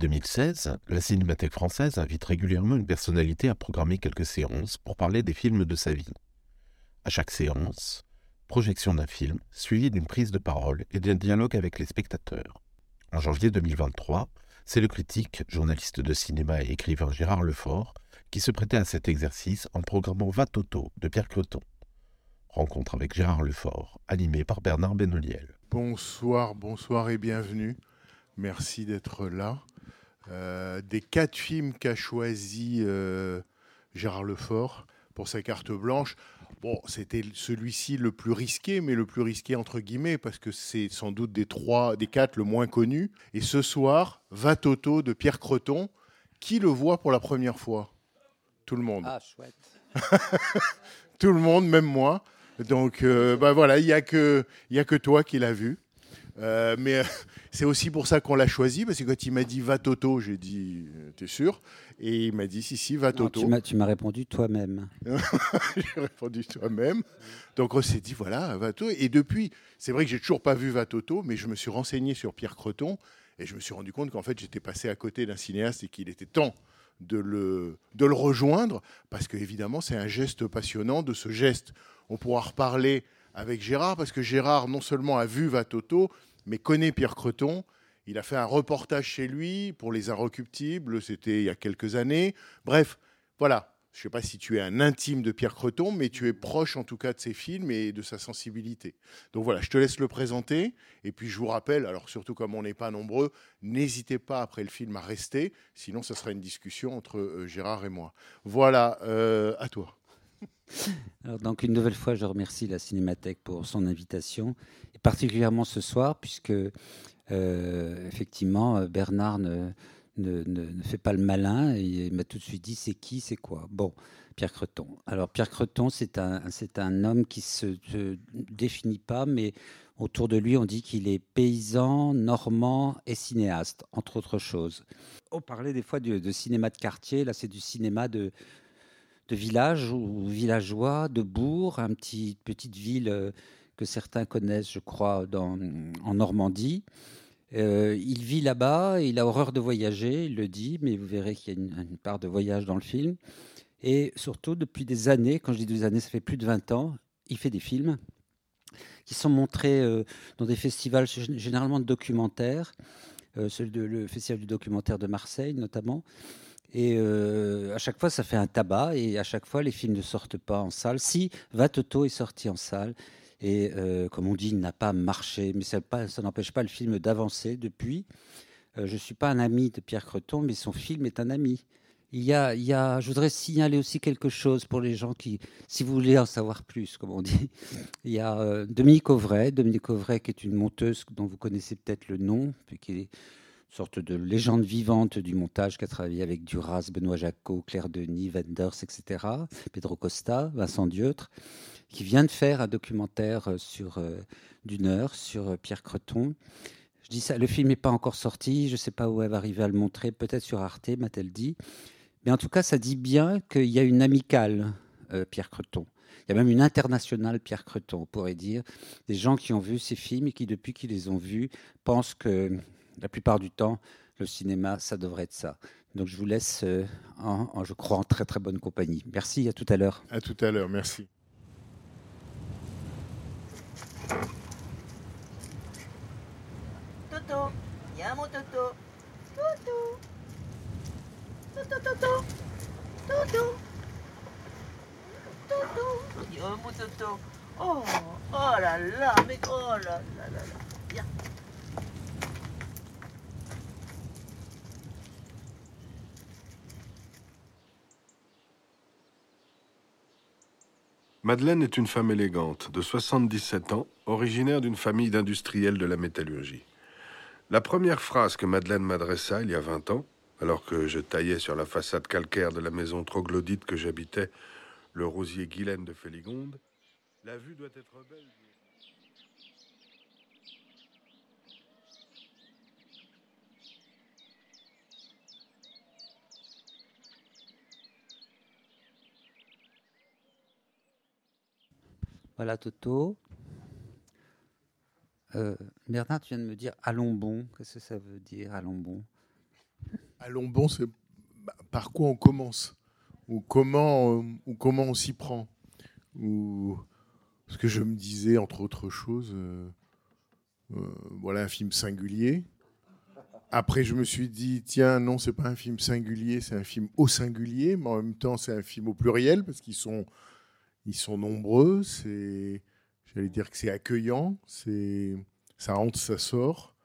2016, la Cinémathèque française invite régulièrement une personnalité à programmer quelques séances pour parler des films de sa vie. À chaque séance, projection d'un film, suivie d'une prise de parole et d'un dialogue avec les spectateurs. En janvier 2023, c'est le critique, journaliste de cinéma et écrivain Gérard Lefort qui se prêtait à cet exercice en programmant Va Toto de Pierre Creton. Rencontre avec Gérard Lefort, animé par Bernard Benoliel. Bonsoir, bonsoir et bienvenue. Merci d'être là. Euh, des quatre films qu'a choisi euh, Gérard Lefort pour sa carte blanche, bon, c'était celui-ci le plus risqué, mais le plus risqué entre guillemets, parce que c'est sans doute des trois, des quatre le moins connu. Et ce soir, Va Toto de Pierre Creton. Qui le voit pour la première fois? Tout le monde. Ah, chouette. Tout le monde, même moi. Donc, euh, bah voilà, il n'y a, que- y a que toi qui l'as vu. Euh, mais euh, c'est aussi pour ça qu'on l'a choisi, parce que quand il m'a dit va Toto, j'ai dit euh, t'es sûr? Et il m'a dit si, si, va Non, Toto. tu m'as- tu m'as répondu toi-même. j'ai répondu toi-même. Donc on s'est dit voilà, va Toto. Et depuis, c'est vrai que j'ai toujours pas vu va Toto, mais je me suis renseigné sur Pierre Creton et je me suis rendu compte qu'en fait j'étais passé à côté d'un cinéaste et qu'il était temps de le, de le rejoindre, parce que évidemment c'est un geste passionnant. De ce geste, on pourra reparler avec Gérard, parce que Gérard non seulement a vu Va Toto, mais connaît Pierre Creton. Il a fait un reportage chez lui pour Les Inrecuptibles, c'était il y a quelques années. Bref, voilà. Je ne sais pas si tu es un intime de Pierre Creton, mais tu es proche en tout cas de ses films et de sa sensibilité. Donc voilà, je te laisse le présenter. Et puis je vous rappelle, alors surtout comme on n'est pas nombreux, n'hésitez pas après le film à rester, sinon ça sera une discussion entre euh, Gérard et moi. Voilà, euh, à toi. Alors, donc, une nouvelle fois, je remercie la Cinémathèque pour son invitation, particulièrement ce soir, puisque, euh, effectivement, Bernard ne, ne- ne- fait pas le malin, et il m'a tout de suite dit c'est qui, c'est quoi? Bon, Pierre Creton. Alors, Pierre Creton, c'est un, c'est un homme qui se, se définit pas, mais autour de lui, on dit qu'il est paysan, normand et cinéaste, entre autres choses. On parlait des fois de, de cinéma de quartier, là, c'est du cinéma de de village ou villageois, de bourg, une petite, petite ville euh, que certains connaissent, je crois, dans, en Normandie. Euh, il vit là-bas, il a horreur de voyager, il le dit, mais vous verrez qu'il y a une, part de voyage dans le film. Et surtout, depuis des années, quand je dis des années, ça fait plus de 20 ans, il fait des films qui sont montrés euh, dans des festivals gé- généralement de documentaires, euh, celui de, le Festival du documentaire de Marseille notamment. Et à chaque fois, ça fait un tabac. Et à chaque fois, les films ne sortent pas en salle. Si, Va Toto est sorti en salle. Et euh, comme on dit, il n'a pas marché. Mais ça, n'empêche pas le film d'avancer depuis. Euh, je ne suis pas un ami de Pierre Creton, mais son film est un ami. Il y a, il y a, je voudrais signaler aussi quelque chose pour les gens qui, si vous voulez en savoir plus, comme on dit. Il y a euh, Dominique Auvray, Dominique Auvray qui est une monteuse dont vous connaissez peut-être le nom, puis qui est sorte de légende vivante du montage qui a travaillé avec Duras, Benoît Jacot, Claire Denis, Wenders, etc., Pedro Costa, Vincent Dieutre, qui vient de faire un documentaire euh, sur euh, d'une heure sur euh, Pierre Creton. Je dis ça, le film n'est pas encore sorti, je ne sais pas où elle va arriver à le montrer, peut-être sur Arte, m'a-t-elle dit. Mais en tout cas, ça dit bien qu'il y a une amicale Pierre Creton. Il y a même une internationale Pierre Creton, on pourrait dire. Des gens qui ont vu ces films et qui, depuis qu'ils les ont vus, pensent que la plupart du temps, le cinéma, ça devrait être ça. Donc je vous laisse, en, je crois, en très très bonne compagnie. Merci, à tout à l'heure. À tout à l'heure, merci. Toto, andiamo Toto. Toto. Toto, Toto. Toto. Toto. Andiamo Toto. Oh, oh là là, mais oh là là là là. Viens. Madeleine est une femme élégante, de 77 ans, originaire d'une famille d'industriels de la métallurgie. La première phrase que Madeleine m'adressa il y a 20 ans, alors que je taillais sur la façade calcaire de la maison troglodyte que j'habitais, le rosier Guylaine de Féligonde, la vue doit être belle. Voilà Toto. Euh, Bernard, tu viens de me dire allons bon. Qu'est-ce que ça veut dire allons bon c'est par quoi on commence? Ou comment, euh, ou comment on s'y prend? Ou ce que je me disais entre autres choses. euh, voilà un film singulier. Après, je me suis dit, tiens, non, c'est pas un film singulier, c'est un film au singulier, mais en même temps, c'est un film au pluriel parce qu'ils sont, ils sont nombreux. C'est, j'allais dire que c'est accueillant, c'est, ça rentre, ça sort.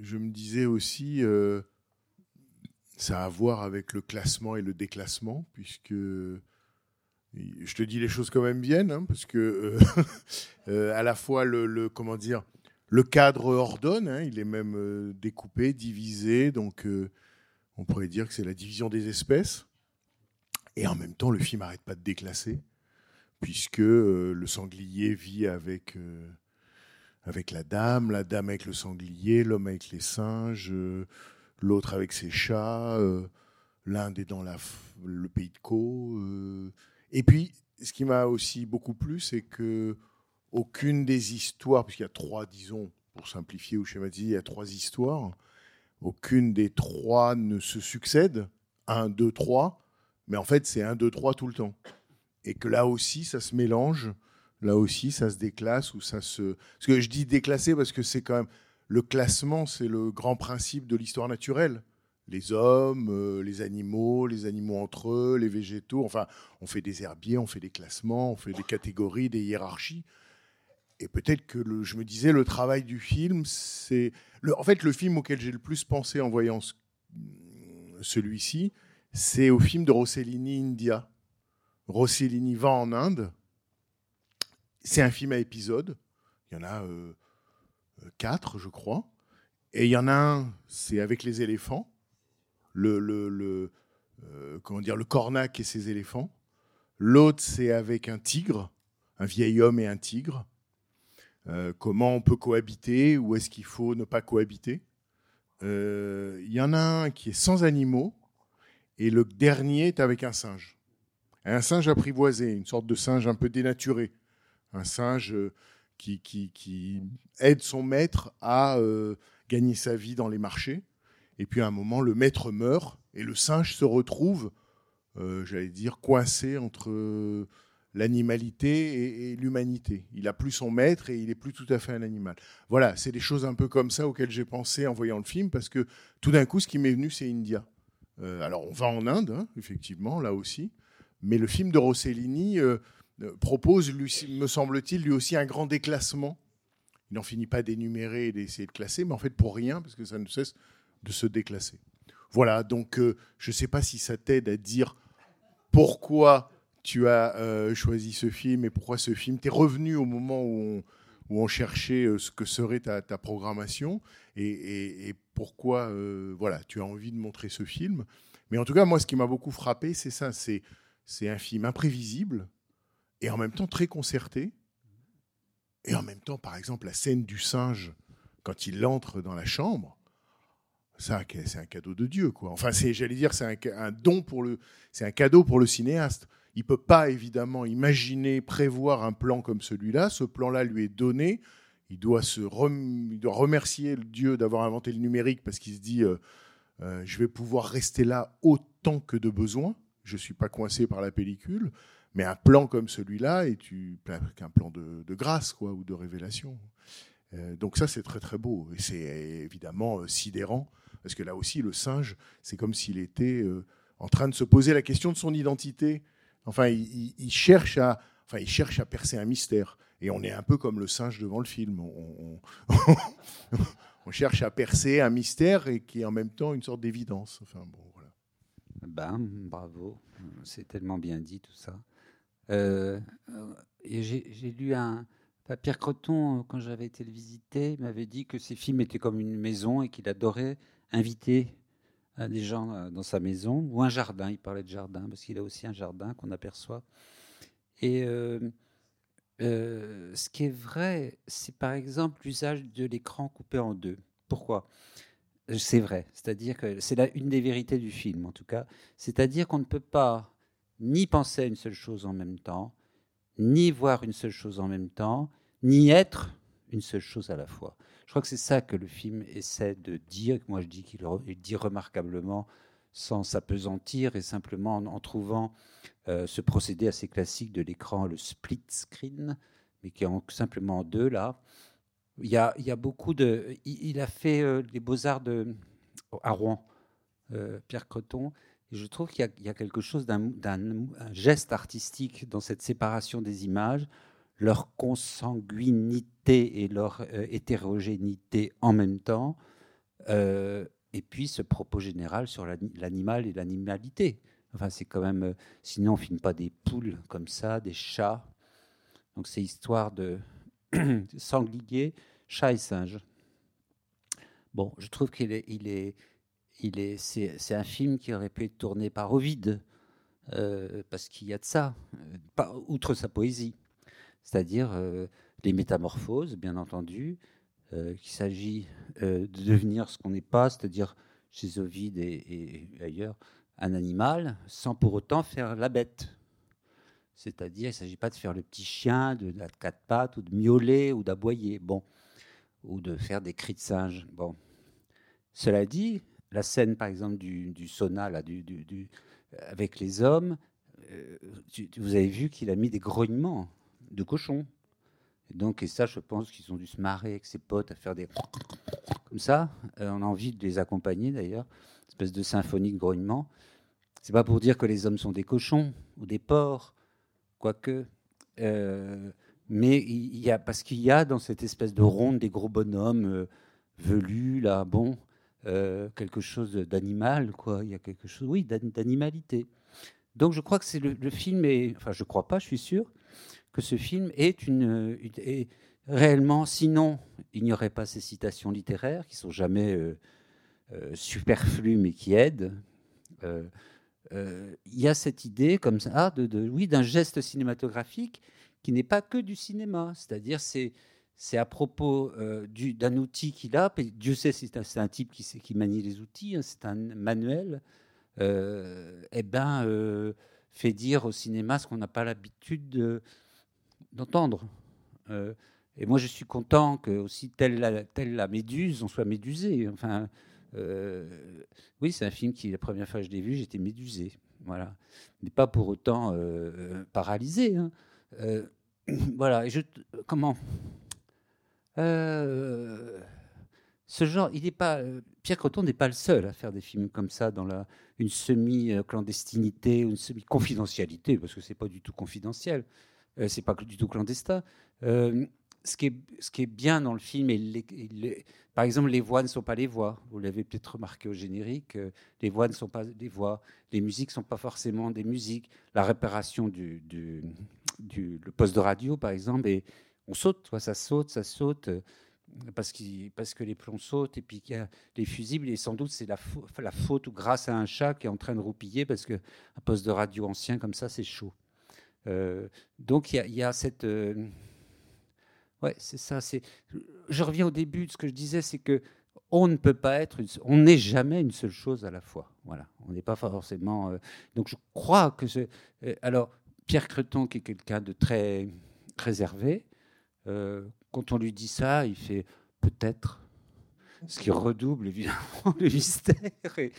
Je me disais aussi, euh, ça a à voir avec le classement et le déclassement, puisque je te dis les choses quand même viennent, hein, parce que euh, euh, à la fois le, comment dire, le cadre ordonne, hein, il est même euh, découpé, divisé, donc on pourrait dire que c'est la division des espèces. Et en même temps, le film n'arrête pas de déclasser, puisque euh, le sanglier vit avec, euh, avec la dame, la dame avec le sanglier, l'homme avec les singes, euh, l'autre avec ses chats, l'Inde est dans le pays de Caux. Et puis, ce qui m'a aussi beaucoup plu, c'est que aucune des histoires, puisqu'il y a trois, disons, pour simplifier ou schématiser, il y a trois histoires, aucune des trois ne se succède. Un, deux, trois. Mais en fait, c'est un, deux, trois tout le temps. Et que là aussi, ça se mélange. Là aussi, ça se déclasse ou ça se. Parce que je dis déclasser parce que c'est quand même. Le classement, c'est le grand principe de l'histoire naturelle. Les hommes, euh, les animaux, les animaux entre eux, les végétaux. Enfin, on fait des herbiers, on fait des classements, on fait des catégories, des hiérarchies. Et peut-être que je me disais, le travail du film, c'est. En fait, le film auquel j'ai le plus pensé en voyant ce- celui-ci, c'est au film de Rossellini India. Rossellini va en Inde. C'est un film à épisodes. Il y en a euh, quatre, je crois. Et il y en a un, c'est avec les éléphants. Le, euh, comment dire, le cornac et ses éléphants. L'autre, c'est avec un tigre, un vieil homme et un tigre. Euh, comment on peut cohabiter ou est-ce qu'il faut ne pas cohabiter Il y en a un qui est sans animaux et le dernier est avec un singe. Un singe apprivoisé, une sorte de singe un peu dénaturé. Un singe euh, qui, aide son maître à euh, gagner sa vie dans les marchés. Et puis à un moment, le maître meurt et le singe se retrouve, euh, j'allais dire, coincé entre l'animalité et, et l'humanité. Il a plus son maître et il est plus tout à fait un animal. Voilà, c'est des choses un peu comme ça auxquelles j'ai pensé en voyant le film, parce que tout d'un coup, ce qui m'est venu, c'est India. Euh, alors, on va en Inde, hein, effectivement, là aussi, mais le film de Rossellini euh, euh, propose, lui, me semble-t-il, lui aussi un grand déclassement. Il n'en finit pas d'énumérer et d'essayer de classer, mais en fait pour rien, parce que ça ne cesse de se déclasser. Voilà, donc je ne sais pas si ça t'aide à dire pourquoi tu as choisi ce film et pourquoi ce film. Tu es revenu au moment où on, où on cherchait euh, ce que serait ta, ta programmation et, pourquoi euh, voilà, tu as envie de montrer ce film. Mais en tout cas, moi, ce qui m'a beaucoup frappé, c'est ça c'est, c'est un film imprévisible et en même temps très concerté. Et en même temps, par exemple, la scène du singe, quand il entre dans la chambre, ça, c'est un cadeau de Dieu, quoi. Enfin, c'est, j'allais dire, c'est un, don pour le, c'est un cadeau pour le cinéaste. Il peut pas évidemment imaginer, prévoir un plan comme celui-là. Ce plan-là lui est donné. Il doit se, il doit remercier Dieu d'avoir inventé le numérique parce qu'il se dit, euh, euh, je vais pouvoir rester là autant que de besoin. Je suis pas coincé par la pellicule. Mais un plan comme celui-là est un plan de, grâce, quoi, ou de révélation. Euh, donc ça, c'est très très beau. Et c'est évidemment sidérant, parce que là aussi, le singe, c'est comme s'il était euh, en train de se poser la question de son identité. Enfin, il, il- cherche à, enfin, il cherche à percer un mystère. Et on est un peu comme le singe devant le film. On, cherche à percer un mystère et qui est en même temps une sorte d'évidence. Enfin, bon, voilà. Ben, bravo. C'est tellement bien dit tout ça. Euh, euh, j'ai lu un. Enfin, Pierre Creton, euh, quand j'avais été le visiter, m'avait dit que ses films étaient comme une maison et qu'il adorait inviter euh, des gens euh, dans sa maison ou un jardin. Il parlait de jardin parce qu'il a aussi un jardin qu'on aperçoit. Et ce qui est vrai, c'est par exemple l'usage de l'écran coupé en deux. Pourquoi? C'est vrai, c'est-à-dire que c'est là une des vérités du film, en tout cas. C'est-à-dire qu'on ne peut pas ni penser à une seule chose en même temps, ni voir une seule chose en même temps, ni être une seule chose à la fois. Je crois que c'est ça que le film essaie de dire. Moi, je dis qu'il dit remarquablement sans s'apesantir et simplement en, trouvant euh, ce procédé assez classique de l'écran, le split screen, mais qui est en- simplement en deux là. Il y a, beaucoup de. Il, il a fait euh, les beaux-arts de, à Rouen, euh, Pierre Creton. Je trouve qu'il y, a- quelque chose d'un d'un- un geste artistique dans cette séparation des images, leur consanguinité et leur euh, hétérogénéité en même temps, euh, et puis ce propos général sur l'ani- l'animal et l'animalité. Enfin, c'est quand même. euh, sinon, on ne filme pas des poules comme ça, des chats. Donc, c'est histoire de sanglier, chat et singe. Bon, je trouve qu'il est, il est, c'est, un film qui aurait pu être tourné par Ovide, euh, parce qu'il y a de ça, euh, outre sa poésie, c'est-à-dire euh, les métamorphoses, bien entendu, euh, qu'il s'agit de devenir ce qu'on n'est pas, c'est-à-dire chez Ovide et, ailleurs, un animal, sans pour autant faire la bête. C'est-à-dire, il ne s'agit pas de faire le petit chien de, la quatre pattes, ou de miauler, ou d'aboyer, bon, ou de faire des cris de singe. Bon. Cela dit, la scène, par exemple, du, sauna, là, du, avec les hommes, euh, vous avez vu qu'il a mis des grognements de cochon. Et donc, et ça, je pense qu'ils ont dû se marrer avec ses potes à faire des comme ça. Euh, on a envie de les accompagner d'ailleurs, espèce de symphonie de grognements. C'est pas pour dire que les hommes sont des cochons ou des porcs, quoique. Euh, mais il y a, parce qu'il y a dans cette espèce de ronde des gros bonhommes velus, là, bon, euh, quelque chose d'animal, quoi. Il y a quelque chose, oui, d'an- d'animalité. Donc je crois que c'est le, film est, enfin je crois pas, je suis sûr que ce film est une, réellement, sinon il n'y aurait pas ces citations littéraires qui sont jamais euh, euh, superflues mais qui aident. Il y a cette idée comme ça, de, de- oui, d'un geste cinématographique qui n'est pas que du cinéma. C'est-à-dire, c'est c'est à propos euh, du- d'un outil qu'il a. Dieu sait, c'est un, type qui, manie les outils. hein, c'est un manuel. Euh, eh ben, euh, fait dire au cinéma ce qu'on n'a pas l'habitude de- d'entendre. Et moi, je suis content que aussi telle la, méduse, on soit médusé. Enfin, oui, c'est un film qui, la première fois que je l'ai vu, j'étais médusé. Voilà. Mais pas pour autant paralysé. hein. Voilà. Comment Euh, Ce genre, il n'est pas. Pierre Croton n'est pas le seul à faire des films comme ça dans la, une semi-clandestinité, une semi-confidentialité, parce que c'est pas du tout confidentiel. Euh, c'est pas du tout clandestin. Euh, ce, qui est, ce qui est bien dans le film, et par exemple, les voix ne sont pas les voix. Vous l'avez peut-être remarqué au générique. euh, les voix ne sont pas des voix. Les musiques ne sont pas forcément des musiques. La réparation du, du, du- poste de radio, par exemple, et on saute, quoi, ça saute, ça saute. euh, Parce, que les plombs sautent et puis qu'il y a les fusibles et sans doute c'est la, fau- la faute ou grâce à un chat qui est en train de roupiller parce qu'un poste de radio ancien comme ça c'est chaud. Euh, donc il y y a cette euh, ouais c'est ça je reviens au début de ce que je disais c'est que on ne peut pas être on n'est jamais une seule chose à la fois voilà on n'est pas forcément euh, donc je crois que alors Pierre Creton qui est quelqu'un de très réservé euh, quand on lui dit ça il fait peut-être ce qui redouble évidemment le mystère et,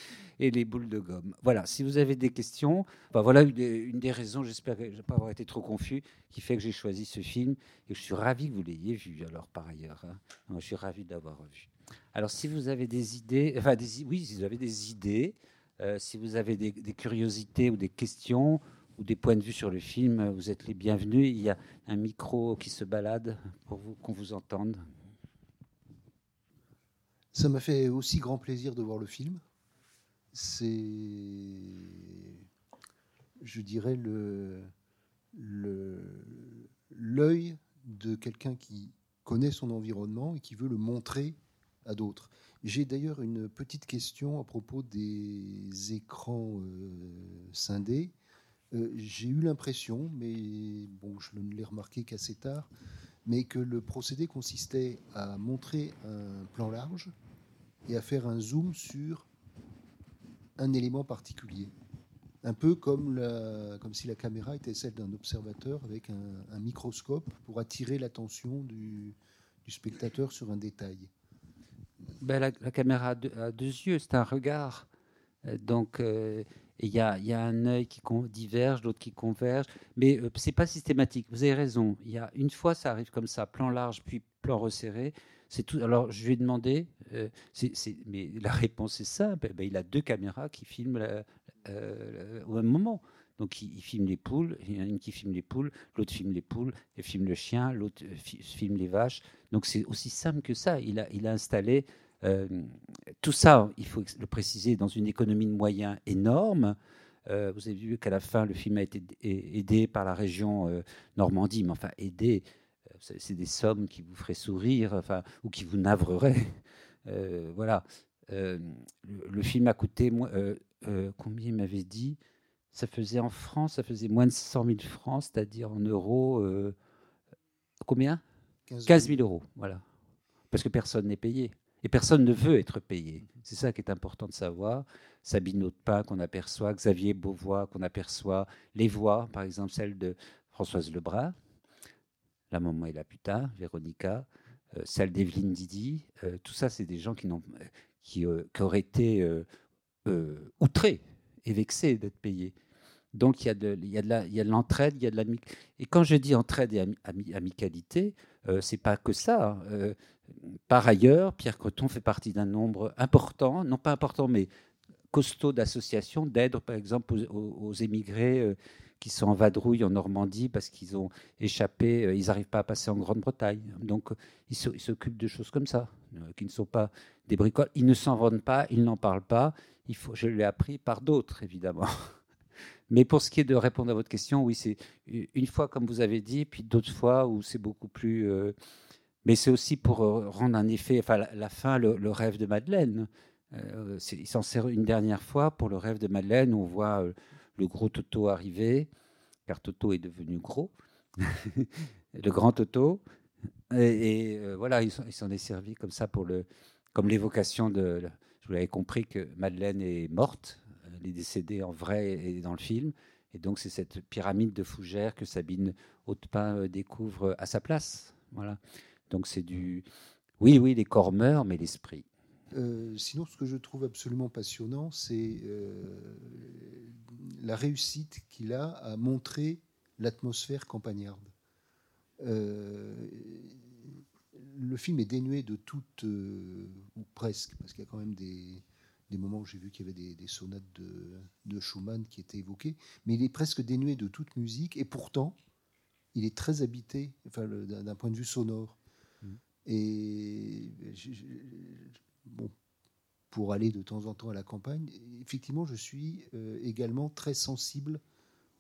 les boules de gomme. Voilà, si vous avez des questions, bah voilà une des, raisons, j'espère ne pas avoir été trop confus, qui fait que j'ai choisi ce film et je suis ravi que vous l'ayez vu alors par ailleurs. hein. Je suis ravi de l'avoir vu. Alors si vous avez des idées, enfin des, oui, si vous avez des idées, euh, si vous avez des curiosités ou des questions ou des points de vue sur le film, euh, vous êtes les bienvenus. Il y a un micro qui se balade pour qu'on vous entende. Ça m'a fait aussi grand plaisir de voir le film. C'est, je dirais, le l'œil de quelqu'un qui connaît son environnement et qui veut le montrer à d'autres. J'ai d'ailleurs une petite question à propos des écrans euh, scindés. Euh, J'ai eu l'impression, mais bon, je ne l'ai remarqué qu'assez tard, mais que le procédé consistait à montrer un plan large et à faire un zoom sur un élément particulier. Un peu comme, si la caméra était celle d'un observateur avec un, microscope pour attirer l'attention du, spectateur sur un détail. Ben, la, caméra a deux, a deux yeux, c'est un regard. Euh, Donc, euh, il y, a, il y a un œil qui diverge, l'autre qui converge, mais euh, c'est pas systématique. Vous avez raison. Il y a une fois, ça arrive comme ça, plan large puis plan resserré. C'est tout. Alors, je lui ai demandé, euh, mais la réponse est simple. Ben, il a deux caméras qui filment euh, au même moment. Donc, il, il filme les poules. Il y en a une qui filme les poules, l'autre filme les poules, elle filme le chien, l'autre euh, fi- filme les vaches. Donc, c'est aussi simple que ça. Il a, il a installé euh, tout ça, il faut le préciser, dans une économie de moyens énorme. Euh, vous avez vu qu'à la fin, le film a été aidé par la région euh, Normandie, mais enfin, aidé, c'est des sommes qui vous feraient sourire, enfin, ou qui vous navreraient. Voilà. Le, le film a coûté, combien il m'avait dit? Ça faisait en France, ça faisait moins de 100 000 francs, c'est-à-dire en euros. combien? 15 000 euros, voilà. Parce que personne n'est payé. Et personne ne veut être payé. C'est ça qui est important de savoir. Sabine Audepin qu'on aperçoit, Xavier Beauvois qu'on aperçoit, les voix, par exemple celle de Françoise Lebrun, La maman et la putain, Véronica, euh, celle d'Evelyne Didi. euh, tout ça, c'est des gens qui, n'ont, qui, euh, qui auraient été euh, euh, outrés et vexés d'être payés. Donc il y a de, l'entraide, il y a de l'ami. Et quand je dis entraide et ami- ami- amicalité, euh, c'est pas que ça. hein. Euh, par ailleurs, Pierre Creton fait partie d'un nombre important, non pas important, mais costaud d'associations d'aide, par exemple, aux, émigrés euh, qui sont en vadrouille en Normandie parce qu'ils ont échappé, euh, ils n'arrivent pas à passer en Grande-Bretagne. Donc, ils s'occupent de choses comme ça, euh, qui ne sont pas des bricoles. Ils ne s'en vendent pas, ils n'en parlent pas. Je l'ai appris par d'autres, évidemment. Mais pour ce qui est de répondre à votre question, oui, c'est une fois, comme vous avez dit, puis d'autres fois où c'est beaucoup plus. Mais c'est aussi pour euh, rendre un effet, enfin, la, fin, le, rêve de Madeleine. Euh, il s'en sert une dernière fois pour le rêve de Madeleine, où on voit euh, le gros Toto arriver, car Toto est devenu gros, le grand Toto. Et, euh, voilà, il s'en est servi comme ça pour le, comme l'évocation de. Je vous l'avais compris que Madeleine est morte, elle est décédée en vrai et dans le film. Et donc, c'est cette pyramide de fougères que Sabine Hautepin découvre à sa place. Voilà. Donc, c'est du. Oui, oui, les corps meurent, mais l'esprit. Euh, sinon, ce que je trouve absolument passionnant, c'est euh, la réussite qu'il a à montrer l'atmosphère campagnarde. Euh, le film est dénué de toute, ou presque, parce qu'il y a quand même des, des moments où j'ai vu qu'il y avait des, des sonates de, de Schumann qui étaient évoquées, mais il est presque dénué de toute musique, et pourtant, il est très habité, enfin, d'un point de vue sonore. Et je- bon, pour aller de temps en temps à la campagne, effectivement, je suis euh, également très sensible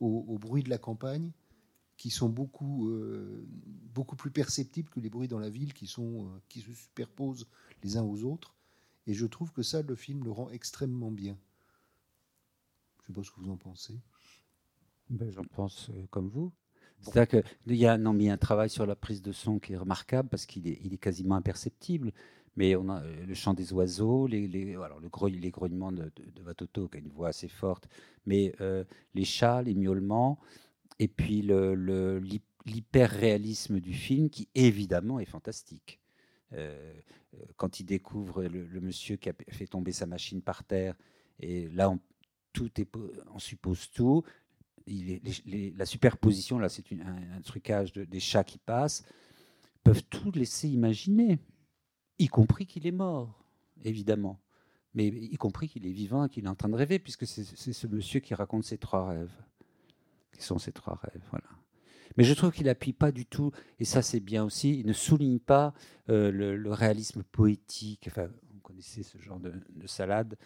au, au bruit de la campagne, qui sont beaucoup, euh, beaucoup plus perceptibles que les bruits dans la ville, qui, sont, euh, qui se superposent les uns aux autres. Et je trouve que ça, le film le rend extrêmement bien. Je ne sais pas ce que vous en pensez. Ben, J'en pense euh, comme vous. C'est-à-dire qu'il y a, non, un travail sur la prise de son qui est remarquable parce qu'il est, quasiment imperceptible. Mais on a euh, le chant des oiseaux, les, les, alors le les grognements de, de, Vatoto, qui a une voix assez forte, mais euh, les chats, les miaulements, et puis le- le- l'hy- l'hyper-réalisme du film qui, évidemment, est fantastique. Euh, quand il découvre le, monsieur qui a fait tomber sa machine par terre, et là, tout est, on suppose tout. La superposition, là, c'est un, trucage de- des chats qui passent, peuvent tout laisser imaginer, y compris qu'il est mort, évidemment, mais y compris qu'il est vivant et qu'il est en train de rêver, puisque c'est ce monsieur qui raconte ses trois rêves, qui sont ses trois rêves, voilà. Mais je trouve qu'il appuie pas du tout, et ça c'est bien aussi, il ne souligne pas euh, le, réalisme poétique. Enfin, vous connaissez ce genre de salade.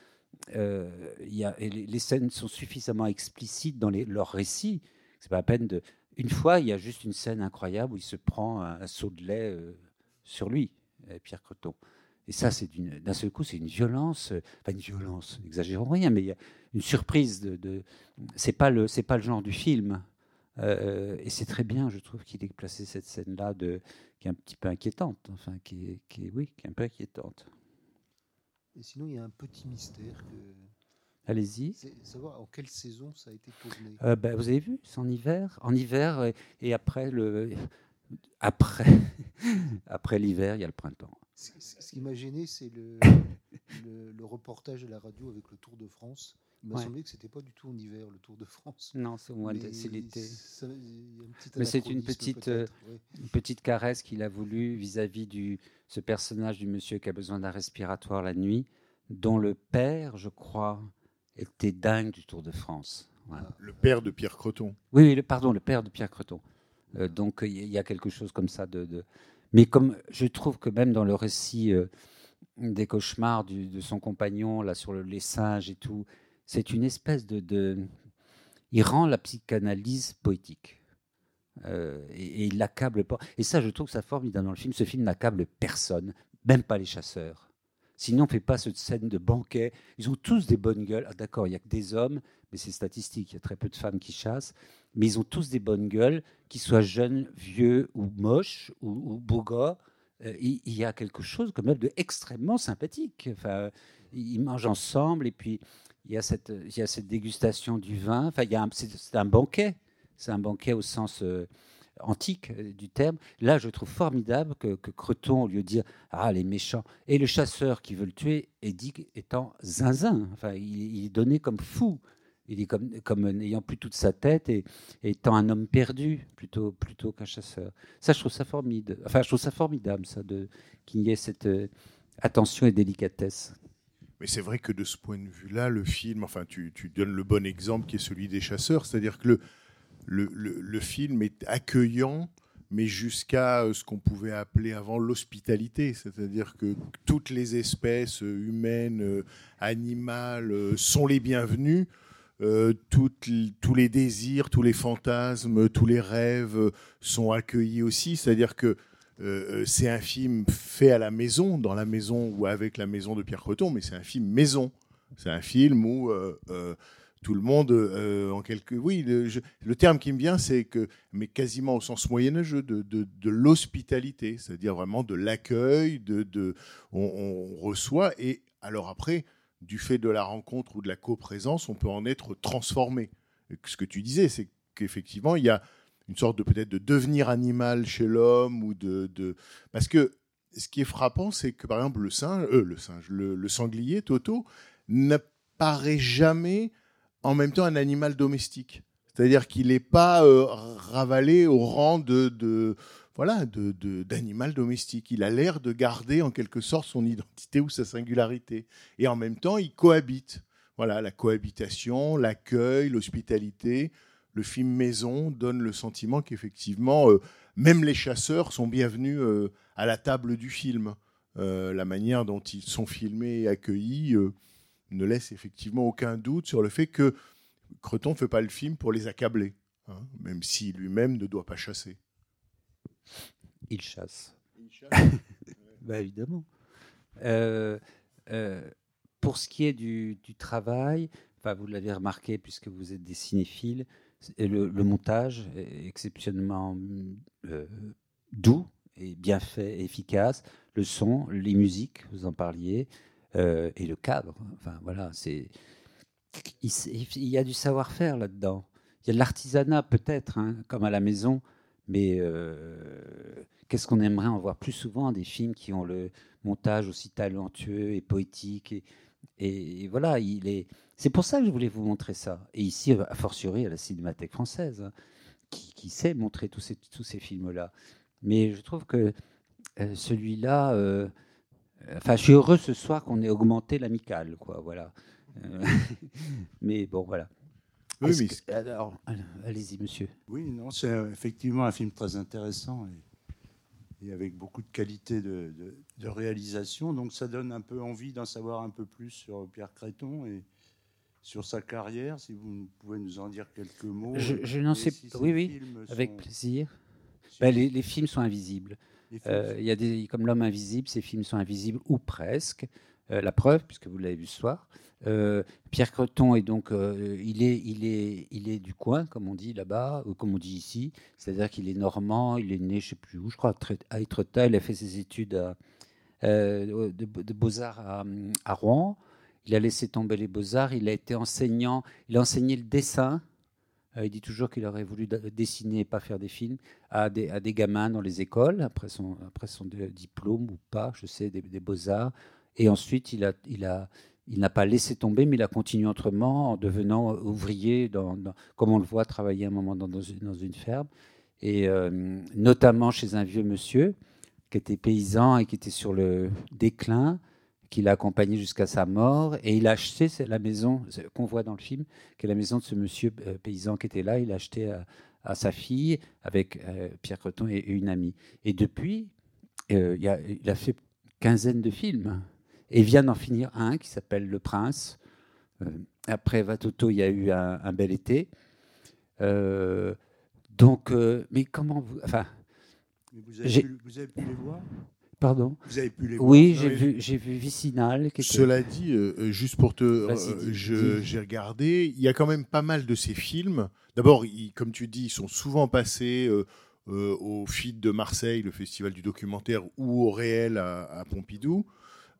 Euh, y a, les, scènes sont suffisamment explicites dans les, leurs récits. C'est pas la peine de. une fois, il y a juste une scène incroyable où il se prend un, un seau de lait euh, sur lui, euh, Pierre Creton. Et ça, c'est d'un seul coup, c'est une violence, euh, enfin une violence, n'exagérons rien, mais il y a une surprise de. de c'est pas le, c'est pas le genre du film. Euh, et c'est très bien, je trouve, qu'il ait placé cette scène-là qui est un petit peu inquiétante, enfin, qui est, qui est- oui, qui est un peu inquiétante. Et sinon, il y a un petit mystère. que- Allez-y. C'est savoir en quelle saison ça a été tourné. Euh, ben, vous avez vu, c'est en hiver. En hiver, et, et après le. Après, après l'hiver, il y a le printemps. Ce qui m'a gêné, c'est le, le, le reportage de la radio avec le Tour de France. Il m'a Ouais. semblé que c'était pas du tout en hiver, le Tour de France. Non, c'est au mois de- Mais c'est l'été. un Mais c'est une petite, euh, ouais. une petite caresse qu'il a voulu vis-à-vis du ce personnage du monsieur qui a besoin d'un respiratoire la nuit, dont le père, je crois, était dingue du Tour de France. Voilà. Le père de Pierre Creton. Oui, oui, le, pardon, le père de Pierre Creton. Euh, donc il y, y a quelque chose comme ça de, de- Mais comme je trouve que même dans le récit euh, des cauchemars du- de son compagnon là sur le- les singes et tout, c'est une espèce de, Il rend la psychanalyse poétique. Euh, et, et il l'accable pas. Et ça, je trouve ça formidable dans le film. Ce film n'accable personne, même pas les chasseurs. Sinon, on ne fait pas cette scène de banquet. Ils ont tous des bonnes gueules. Ah, D'accord, il n'y a que des hommes, mais c'est statistique. Il y a très peu de femmes qui chassent. Mais ils ont tous des bonnes gueules, qu'ils soient jeunes, vieux ou moches ou, ou beaux gars. Euh, il, y a quelque chose quand même de extrêmement sympathique. Enfin, ils mangent ensemble et puis il y a cette, il y a cette dégustation du vin. Enfin, il y a c'est un banquet. C'est un banquet au sens euh, antique euh, du terme. Là, je trouve formidable que, que Creton, au lieu de dire Ah, les méchants, et le chasseur qui veut le tuer est dit étant zinzin. Enfin, il, est donné comme fou. Il est comme, comme n'ayant plus toute sa tête et, et étant un homme perdu plutôt, plutôt qu'un chasseur. Ça, je trouve ça formidable. Enfin, je trouve ça formidable, ça, de, qu'il y ait cette euh, attention et délicatesse. Mais c'est vrai que de ce point de vue-là, le film, enfin, tu, donnes le bon exemple qui est celui des chasseurs, c'est-à-dire que le, film est accueillant, mais jusqu'à euh, ce qu'on pouvait appeler avant l'hospitalité, c'est-à-dire que toutes les espèces euh, humaines, euh, animales sont les bienvenues. Tous les désirs, tous les fantasmes, tous les rêves sont accueillis aussi. C'est-à-dire que euh, euh, c'est un film fait à la maison, dans la maison ou avec la maison de Pierre Creton, mais c'est un film maison. C'est un film où euh, tout le monde, en quelque, oui, le, terme qui me vient, c'est que, mais quasiment au sens moyenâgeux, de, de, l'hospitalité, c'est-à-dire vraiment de l'accueil, de, on, on reçoit et alors après, du fait de la rencontre ou de la coprésence, on peut en être transformé. Ce que tu disais, c'est qu'effectivement, il y a une sorte de peut-être de devenir animal chez l'homme ou de, de parce que ce qui est frappant, c'est que par exemple le singe, euh, le singe, le, sanglier Toto n'apparaît jamais en même temps un animal domestique. C'est-à-dire qu'il n'est pas euh, ravalé au rang de, de voilà de, de- d'animal domestique. Il a l'air de garder en quelque sorte son identité ou sa singularité. Et en même temps, il cohabite. Voilà, la cohabitation, l'accueil, l'hospitalité. Le film Maison donne le sentiment qu'effectivement, euh, même les chasseurs sont bienvenus euh, à la table du film. Euh, la manière dont ils sont filmés et accueillis ne laisse effectivement aucun doute sur le fait que Creton ne fait pas le film pour les accabler, hein, même si lui-même ne doit pas chasser. Il chasse. bah, évidemment. Pour ce qui est du, du travail, enfin, vous l'avez remarqué puisque vous êtes des cinéphiles, le, montage est exceptionnellement euh, doux et bien fait, efficace. Le son, les musiques, vous en parliez, euh, et le cadre. Enfin voilà, c'est il, y a du savoir-faire là-dedans. Il y a de l'artisanat peut-être, hein, comme à la maison, mais euh, qu'est-ce qu'on aimerait en voir plus souvent des films qui ont le montage aussi talentueux et poétique et voilà, il est. C'est pour ça que je voulais vous montrer ça. Et ici, a fortiori à la Cinémathèque française, hein, qui, qui sait montrer tous ces, tous ces films-là. Mais je trouve que euh, celui-là. euh, Enfin, je suis heureux ce soir qu'on ait augmenté l'amical, quoi. Voilà. Euh, mais bon, voilà. Oui, mais que- alors, alors, allez-y, monsieur. Oui, non, c'est euh, effectivement un film très intéressant et, et avec beaucoup de qualité de, de- de réalisation. Donc ça donne un peu envie d'en savoir un peu plus sur Pierre Créton et, sur sa carrière, si vous pouvez nous en dire quelques mots. Je, n'en sais si Oui, oui, avec sont- plaisir. si- Ben, les, les films sont invisibles. Euh, Il y a des, comme l'homme invisible, ces films sont invisibles ou presque. Euh, la preuve, puisque vous l'avez vu ce soir. Euh, Pierre Creton est donc, il est, il est, il est du coin, comme on dit là-bas, ou comme on dit ici. C'est-à-dire qu'il est normand, il est né, je sais plus où, je crois, à Tre- à Étretat. Il a fait ses études à, de, de beaux-arts à, à Rouen. Il a laissé tomber les beaux-arts. Il a été enseignant. Il a enseigné le dessin. Euh, il dit toujours qu'il aurait voulu dessiner et pas faire des films à des, gamins dans les écoles, après son, après son diplôme ou pas, je sais, des, beaux-arts. Et ensuite, il n'a pas laissé tomber, mais il a continué autrement en devenant ouvrier, dans, dans- comme on le voit travailler un moment dans, dans une, dans une ferme, et euh, notamment chez un vieux monsieur qui était paysan et qui était sur le déclin, qu'il a accompagné jusqu'à sa mort, et il a acheté la maison qu'on voit dans le film, qui est la maison de ce monsieur euh, paysan qui était là, il a acheté à, à sa fille avec euh, Pierre Creton et, et une amie. Et depuis, euh, il, a, il a fait quinzaine de films. Et vient d'en finir un qui s'appelle Le Prince. Euh, après Vatoto, il y a eu un, un bel été. Donc, mais comment vous. Enfin, Mais vous, avez j'ai- pu, vous avez pu les voir? Pardon Vous avez pu les voir Oui, j'ai vu, j'ai vu Vicinal. qui était- Cela dit, euh, euh, juste pour te, euh, j'ai regardé, il y a quand même pas mal de ces films. D'abord, ils- comme tu dis, ils sont souvent passés euh, euh, au FID de Marseille, le festival du documentaire, ou au réel à, à Pompidou.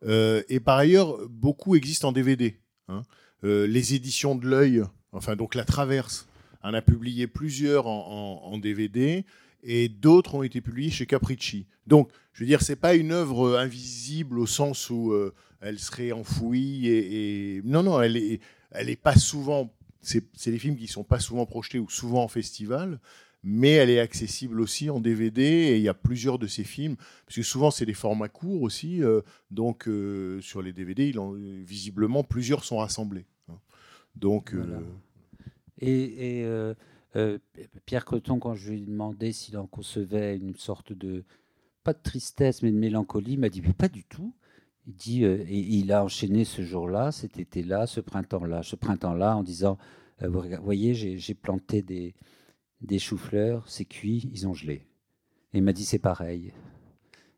Euh, et par ailleurs, beaucoup existent en DVD. hein. Euh, les éditions de l'œil, enfin donc la Traverse, en a publié plusieurs en, en- en DVD et d'autres ont été publiés chez Capricci. Donc, je veux dire, c'est pas une œuvre invisible au sens où euh, elle serait enfouie et, non, non, elle est, elle est pas souvent. C'est des films qui sont pas souvent projetés ou souvent en festival, mais elle est accessible aussi en DVD et il y a plusieurs de ces films parce que souvent c'est des formats courts aussi, euh, donc euh, sur les DVD, visiblement plusieurs sont rassemblés. hein. Donc, euh, et, euh, Pierre Creton, quand je lui ai demandé s'il en concevait une sorte de, pas de tristesse, mais de mélancolie, m'a dit, mais pas du tout. Il dit, euh, et il a enchaîné ce jour-là, cet été-là, ce printemps-là, ce printemps-là, en disant, euh, vous voyez, j'ai j'ai planté des, des choux-fleurs, c'est cuit, ils ont gelé. Et il m'a dit, c'est pareil.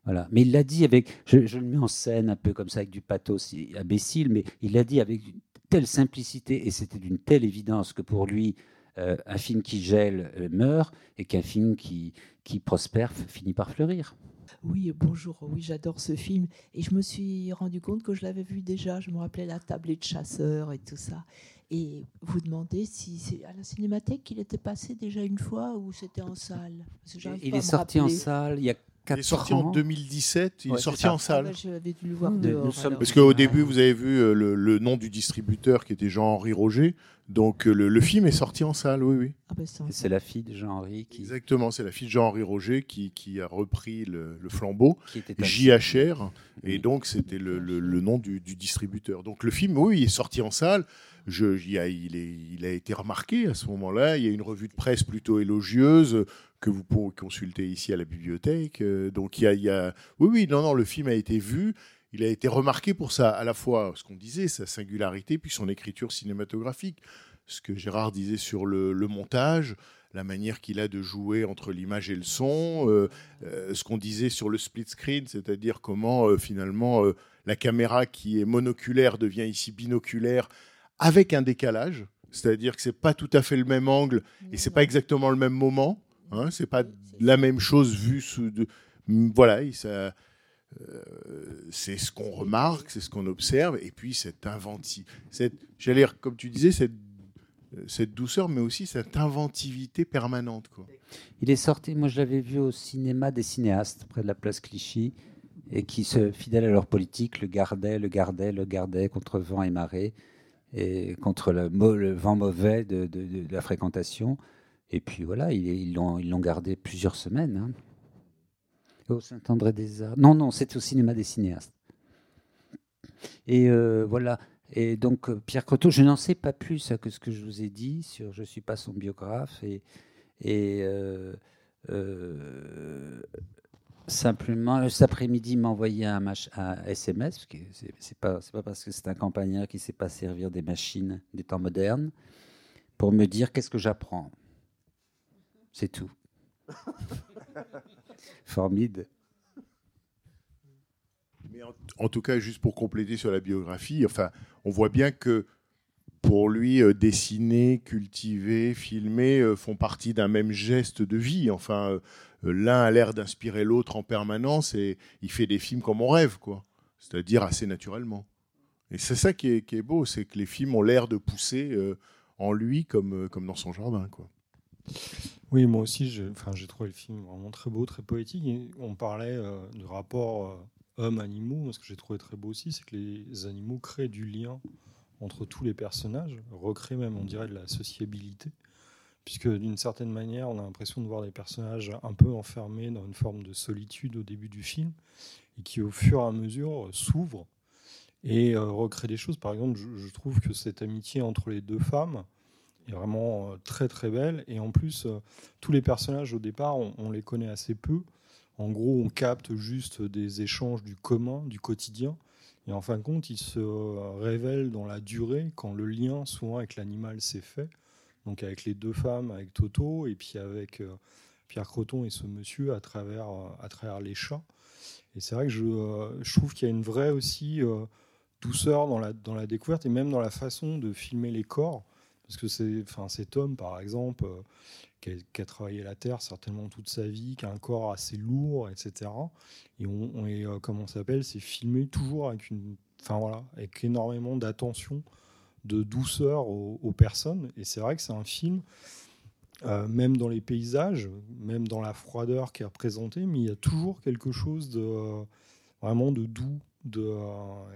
Voilà. Mais il l'a dit avec, je, je le mets en scène un peu comme ça, avec du pathos imbécile, mais il l'a dit avec une telle simplicité et c'était d'une telle évidence que pour lui, euh, un film qui gèle euh, meurt et qu'un film qui, qui prospère finit par fleurir. Oui, bonjour. Oui, j'adore ce film. Et je me suis rendu compte que je l'avais vu déjà. Je me rappelais la tablée de chasseurs et tout ça. Et vous demandez si c'est à la cinémathèque qu'il était passé déjà une fois ou c'était en salle? Il est sorti en salle il y a il 4 est sorti ans. en 2017, il Ouais, est sorti en Ah salle. bah, J'avais dû le voir Nous- dehors. nous sommes- alors. Parce qu'au début, vous avez vu euh, le, le nom du distributeur qui était Jean-Henri Roger. Donc euh, le, le film est sorti en salle, oui, oui. Ah bah, c'est la fille de Jean-Henri qui, Exactement, c'est la fille de Jean-Henri Roger qui, qui a repris le, le flambeau, qui était un- JHR, et donc c'était le, le- le nom du, du distributeur. Donc le film, oui, il est sorti en salle. Je, il, a, il, est, il a été remarqué à ce moment-là. Il y a une revue de presse plutôt élogieuse que vous pouvez consulter ici à la bibliothèque. Euh, Donc il y a, il y a- oui, oui, non, non, le film a été vu. Il a été remarqué pour ça, à la fois ce qu'on disait, sa singularité, puis son écriture cinématographique. Ce que Gérard disait sur le, le montage, la manière qu'il a de jouer entre l'image et le son, euh, euh, ce qu'on disait sur le split screen, c'est-à-dire comment euh, finalement la caméra qui est monoculaire devient ici binoculaire avec un décalage, c'est-à-dire que c'est pas tout à fait le même angle et c'est pas exactement le même moment, hein, c'est pas la même chose vue sous de, voilà, ça, euh, c'est ce qu'on remarque, c'est ce qu'on observe, et puis cette inventive, cette, j'allais dire, comme tu disais, cette, cette douceur, mais aussi cette inventivité permanente, quoi. Il est sorti, moi je l'avais vu au cinéma des cinéastes, près de la place Clichy, et qui, se, fidèles à leur politique, le gardaient, le gardaient, le gardaient contre vent et marée, et contre le, vent mauvais de, de- de- de la fréquentation. Et puis voilà, ils l'ont ils l'ont gardé plusieurs semaines. hein. Au Saint-André-des-Arts. Non, non, c'était au cinéma des cinéastes. Et euh, voilà. Et donc, euh, Pierre Croteau, je n'en sais pas plus hein, que ce que je vous ai dit sur Je ne suis pas son biographe. Et, euh, Simplement, cet après-midi, m'a envoyé un, un SMS, parce que c'est c'est pas, c'est pas parce que c'est un campagnard qui sait pas servir des machines des temps modernes, pour me dire qu'est-ce que j'apprends. C'est tout. Formide. Mais en, tout cas, juste pour compléter sur la biographie, enfin, on voit bien que pour lui, euh, dessiner, cultiver, filmer euh, font partie d'un même geste de vie. Enfin, euh, l'un a l'air d'inspirer l'autre en permanence et il fait des films comme on rêve, quoi. C'est-à-dire assez naturellement. Et c'est ça qui est, beau, c'est que les films ont l'air de pousser en lui comme, comme dans son jardin, quoi. Oui, moi aussi, j'ai trouvé le film vraiment très beau, très poétique. On parlait euh, du rapport euh, homme-animaux. Ce que j'ai trouvé très beau aussi, c'est que les animaux créent du lien entre tous les personnages, recréent même, on dirait, de la sociabilité. Puisque d'une certaine manière, on a l'impression de voir des personnages un peu enfermés dans une forme de solitude au début du film, et qui au fur et à mesure euh, s'ouvrent et euh, recréent des choses. Par exemple, je trouve que cette amitié entre les deux femmes, est vraiment euh, très très belle. Et en plus, euh, tous les personnages au départ, on, les connaît assez peu. En gros, on capte juste des échanges du commun, du quotidien. Et en fin de compte, ils se euh, révèlent dans la durée quand le lien, souvent avec l'animal, s'est fait. Donc avec les deux femmes, avec Toto, et puis avec Pierre Croton et ce monsieur à travers, à travers les chats. Et c'est vrai que je, je trouve qu'il y a une vraie aussi douceur dans la, dans la découverte et même dans la façon de filmer les corps. Parce que c'est, cet homme, par exemple, euh, qui, a, travaillé la terre certainement toute sa vie, qui a un corps assez lourd, etc. Et on, on est, euh, comment s'appelle, c'est filmé toujours avec une, enfin voilà, avec énormément d'attention, de douceur aux, personnes. Et c'est vrai que c'est un film, euh, même dans les paysages, même dans la froideur qui est représentée, mais il y a toujours quelque chose de euh, vraiment de doux.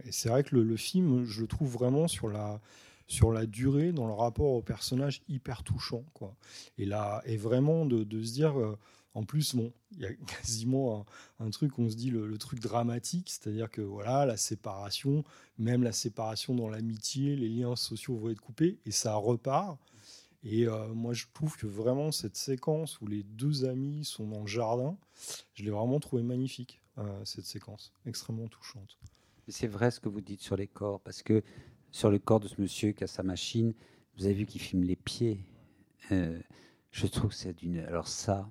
Et c'est vrai que le, le film, je le trouve vraiment sur la sur la durée, dans le rapport au personnage hyper touchant. Quoi. Et là, et vraiment de, se dire, euh, en plus, bon, il y a quasiment un, truc, on se dit le, le truc dramatique, c'est-à-dire que voilà, la séparation, même la séparation dans l'amitié, les liens sociaux vont être coupés, et ça repart. Et euh, moi, je trouve que vraiment cette séquence où les deux amis sont dans le jardin, je l'ai vraiment trouvé magnifique, euh, cette séquence, extrêmement touchante. C'est vrai ce que vous dites sur les corps, parce que sur le corps de ce monsieur qui a sa machine, vous avez vu qu'il filme les pieds. Euh, je trouve que d'une. Alors, ça,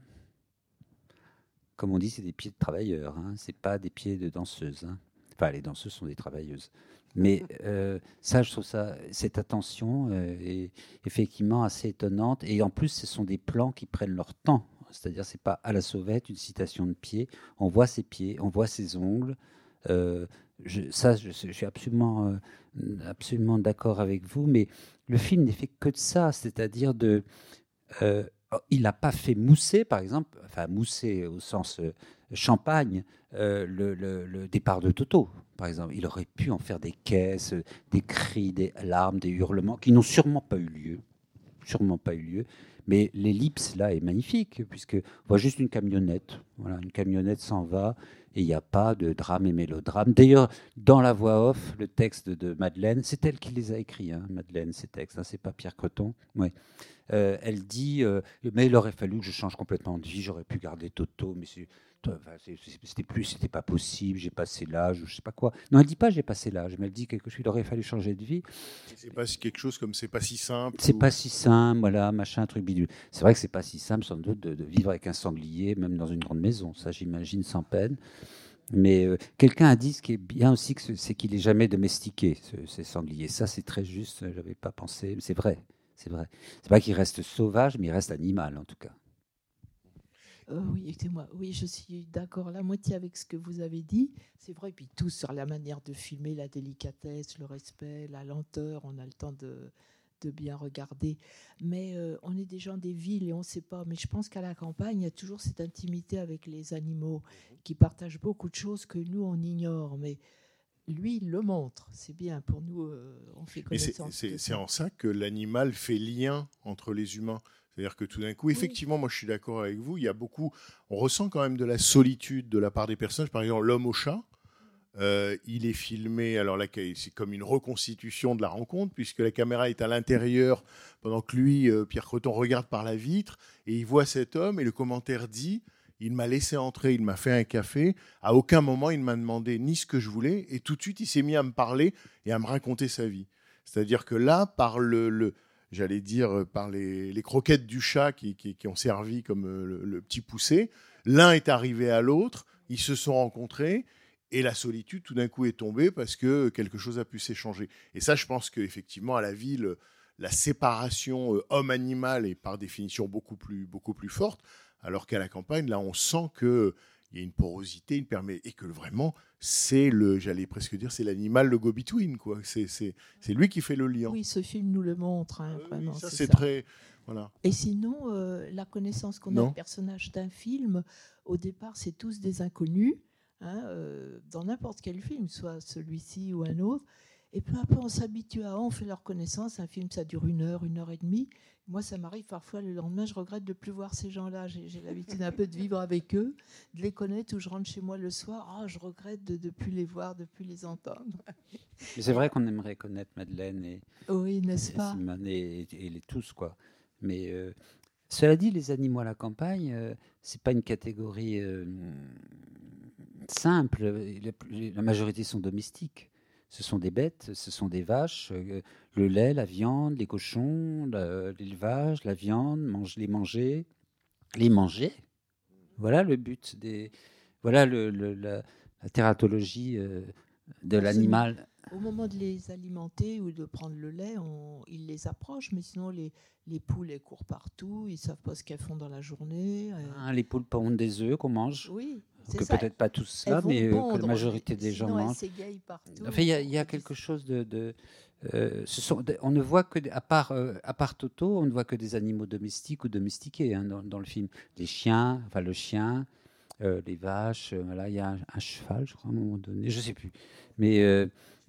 comme on dit, c'est des pieds de travailleurs, hein. c'est pas des pieds de danseuses. hein. Enfin, les danseuses sont des travailleuses. Mais euh, ça, je trouve ça, cette attention euh, est effectivement assez étonnante. Et en plus, ce sont des plans qui prennent leur temps. C'est-à-dire, c'est pas à la sauvette une citation de pied. On voit ses pieds, on voit ses ongles. Je, ça, je, suis absolument, euh, absolument d'accord avec vous. Mais le film n'est fait que de ça, c'est-à-dire de. euh, il n'a pas fait mousser, par exemple, enfin mousser au sens euh, champagne, le, le- départ de Toto, par exemple. Il aurait pu en faire des caisses, des cris, des larmes, des hurlements qui n'ont sûrement pas eu lieu. Sûrement pas eu lieu. Mais l'ellipse, là, est magnifique, puisque on voit juste une camionnette. Voilà, une camionnette s'en va, et il n'y a pas de drame et mélodrame. D'ailleurs, dans la voix off, le texte de Madeleine, c'est elle qui les a écrits, hein, Madeleine, ces textes, hein, c'est pas Pierre Creton. Ouais. Euh, elle dit euh, Mais il aurait fallu que je change complètement de vie, j'aurais pu garder Toto, mais enfin, c'était plus, c'était pas possible, j'ai passé l'âge, ou je sais pas quoi. Non, elle dit pas j'ai passé l'âge, mais elle dit quelque chose, il aurait fallu changer de vie. C'est pas si- quelque chose comme c'est pas si simple. C'est ou- pas si simple, voilà, machin, truc bidule. C'est vrai que c'est pas si simple, sans doute, de, de vivre avec un sanglier, même dans une grande maison. Ça, j'imagine, sans peine. Mais euh, quelqu'un a dit ce qui est bien aussi, c'est qu'il est jamais domestiqué, ce, ces sangliers. Ça, c'est très juste. J'avais pas pensé, c'est vrai. C'est vrai. C'est pas qu'il reste sauvage, mais il reste animal, en tout cas. Euh, oui, excusez-moi. Oui, je suis d'accord la moitié avec ce que vous avez dit. C'est vrai, puis tout sur la manière de filmer, la délicatesse, le respect, la lenteur. On a le temps de, de bien regarder. Mais euh, on est des gens des villes et on ne sait pas. Mais je pense qu'à la campagne, il y a toujours cette intimité avec les animaux qui partagent beaucoup de choses que nous, on ignore. Mais lui, il le montre. C'est bien. Pour nous, euh, on fait connaissance. c'est en ça que l'animal fait lien entre les humains. C'est-à-dire que tout d'un coup, effectivement, moi je suis d'accord avec vous, il y a beaucoup, on ressent quand même de la solitude de la part des personnages. Par exemple, l'homme au chat, euh, il est filmé, alors là, c'est comme une reconstitution de la rencontre, puisque la caméra est à l'intérieur, pendant que lui, euh, Pierre Creton, regarde par la vitre, et il voit cet homme, et le commentaire dit Il m'a laissé entrer, il m'a fait un café. À aucun moment, il m'a demandé ni ce que je voulais. Et tout de suite, il s'est mis à me parler et à me raconter sa vie. C'est-à-dire que là, par le, le- j'allais dire, euh, par les, croquettes du chat qui, ont servi comme euh, le, petit poussé, l'un est arrivé à l'autre, ils se sont rencontrés. Et la solitude, tout d'un coup, est tombée parce que quelque chose a pu s'échanger. Et ça, je pense qu'effectivement, à la ville, la séparation euh, homme-animal est par définition beaucoup plus, forte, alors qu'à la campagne, là, on sent qu'il y a une porosité, une permet et que vraiment, c'est le, j'allais presque dire, c'est l'animal, le go-between, quoi. C'est, lui qui fait le lien. Oui, ce film nous le montre, hein, vraiment. ça, c'est très, voilà. Et sinon, euh, la connaissance qu'on a du personnage d'un film, au départ, c'est tous des inconnus, hein, euh, dans n'importe quel film, soit celui-ci ou un autre. Et peu à peu, on s'habitue à eux, on fait leur connaissance. Un film, ça dure une heure, une heure et demie. Moi, ça m'arrive parfois le lendemain, je regrette de plus voir ces gens-là. J'ai l'habitude un peu de vivre avec eux, de les connaître, ou je rentre chez moi le soir. Ah, je regrette de ne plus les voir, de plus les entendre. Mais c'est vrai qu'on aimerait connaître Madeleine et, Oui, n'est-ce et pas? Simone et, et les tous, quoi. Mais euh, cela dit, les animaux à la campagne, euh, c'est pas une catégorie euh, simple. La, la majorité sont domestiques. Ce sont des bêtes, ce sont des vaches, euh, le lait, la viande, les cochons, la- l'élevage, la viande, les manger, les manger. Voilà le but des. Voilà la, la euh, de l'animal. Au moment de les alimenter ou de prendre le lait, on, ils les approchent, mais sinon les, les poules elles courent partout, ils savent pas ce qu'elles font dans la journée. Hein, les poules pondent des œufs qu'on mange. Oui, que peut-être pas tous vont mais euh, que la majorité des gens mangent. partout. Enfin, il y, a- il y a quelque chose de. de- euh, ce sont, on ne voit que, des- à part, euh, à part Toto, on ne voit que des animaux domestiques ou domestiqués hein, dans, dans le film. Les chiens, enfin le chien, euh, les vaches, euh, voilà, il y a un, cheval, je crois, à un moment donné, je sais plus. Mais euh,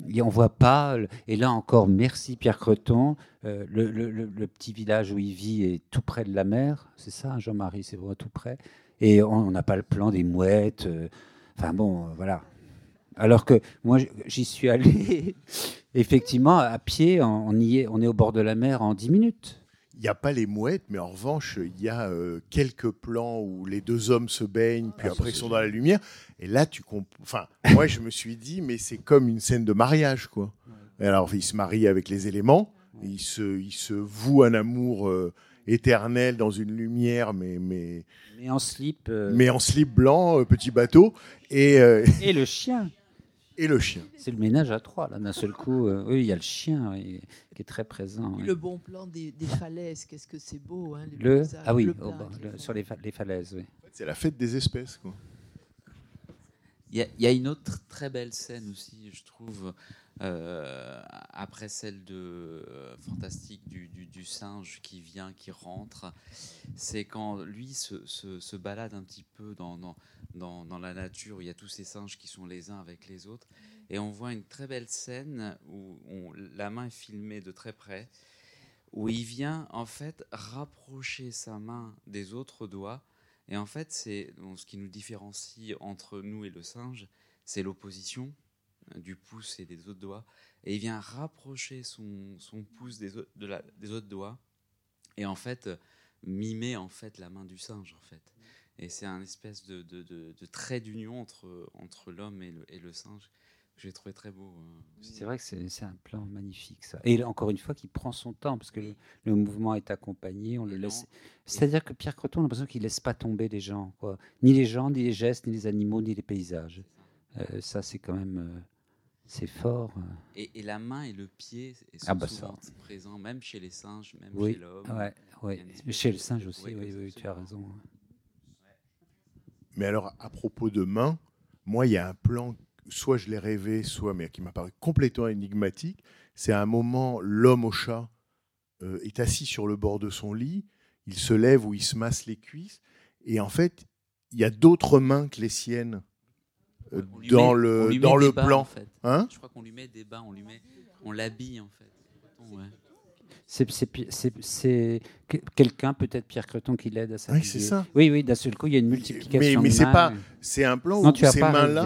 y- on voit pas. Et là encore, merci Pierre Creton. euh, le, petit village où il vit est tout près de la mer, c'est ça, hein, Jean-Marie, c'est vraiment tout près. Et on n'a pas le plan des mouettes. euh, Enfin bon, euh, voilà. Alors que moi, j'y suis allé, effectivement, à pied, on, on y est, on est au bord de la mer en 10 minutes. Il n'y a pas les mouettes, mais en revanche, il y a euh, quelques plans où les deux hommes se baignent, puis Ah, après ils sont dans la lumière. Et là, tu comprends. Enfin, moi, je me suis dit, mais c'est comme une scène de mariage, quoi. Et alors, ils se marient avec les éléments, ils se, ils se vouent un amour euh, éternel dans une lumière, mais, mais, Mais en slip. euh, mais en slip blanc, euh, petit bateau, et, euh, Et le chien. Et le chien. C'est le ménage à trois, là, d'un seul coup. euh, oui, il y a le chien oui, qui est très présent. oui. Le bon plan des, des falaises, qu'est-ce que c'est beau. Hein, les Le, paysages ah oui, le- sur les, fa- les falaises, oui. C'est la fête des espèces, quoi. Il y, a- il y a une autre très belle scène aussi, je trouve, euh, après celle de euh, fantastique du, du- du singe qui vient, qui rentre. C'est quand lui se, se- se balade un petit peu dans, dans, dans- dans la nature où il y a tous ces singes qui sont les uns avec les autres. Et on voit une très belle scène où on- la main est filmée de très près, où il vient en fait rapprocher sa main des autres doigts. Et en fait, c'est ce qui nous différencie entre nous et le singe, c'est l'opposition euh, du pouce et des autres doigts. Et il vient rapprocher son, son pouce des, autres doigts et en fait mimer en fait la main du singe en fait. Et c'est un espèce de, de- de- de trait d'union entre, entre l'homme et le, et le singe j'ai trouvé très beau. euh. C'est vrai que c'est un plan magnifique, ça. Et encore une fois, qu'il prend son temps, parce que le, le mouvement est accompagné, on le laisse. C'est-à-dire que Pierre Creton, on a l'impression qu'il laisse pas tomber les gens, quoi. Ni les gens, ni les gestes, ni les animaux, ni les paysages. Euh, ça, c'est quand même. euh, c'est fort. euh. Et, et la main et le pied sont Ah bah ça. présents, même chez les singes, même Oui, chez l'homme. ouais, ouais. Chez le singe aussi, Oui, oui, oui, oui, tu as raison. Mais alors, à propos de main, moi, il y a un plan, soit je l'ai rêvé, soit, mais qui m'a paru complètement énigmatique. C'est à un moment, l'homme au chat euh, est assis sur le bord de son lit, il se lève ou il se masse les cuisses, et en fait, il y a d'autres mains que les siennes euh, dans met- le, dans le bas, plan. en fait. Hein Je crois qu'on lui met des bas, on l'habille en fait. Ouais. C'est quelqu'un, peut-être Pierre Creton, qui l'aide à s'habiller. c'est ça. Oui, oui, d'un seul coup, il y a une multiplication. Mais, mais c'est pas, c'est un plan Non, où ces mains-là,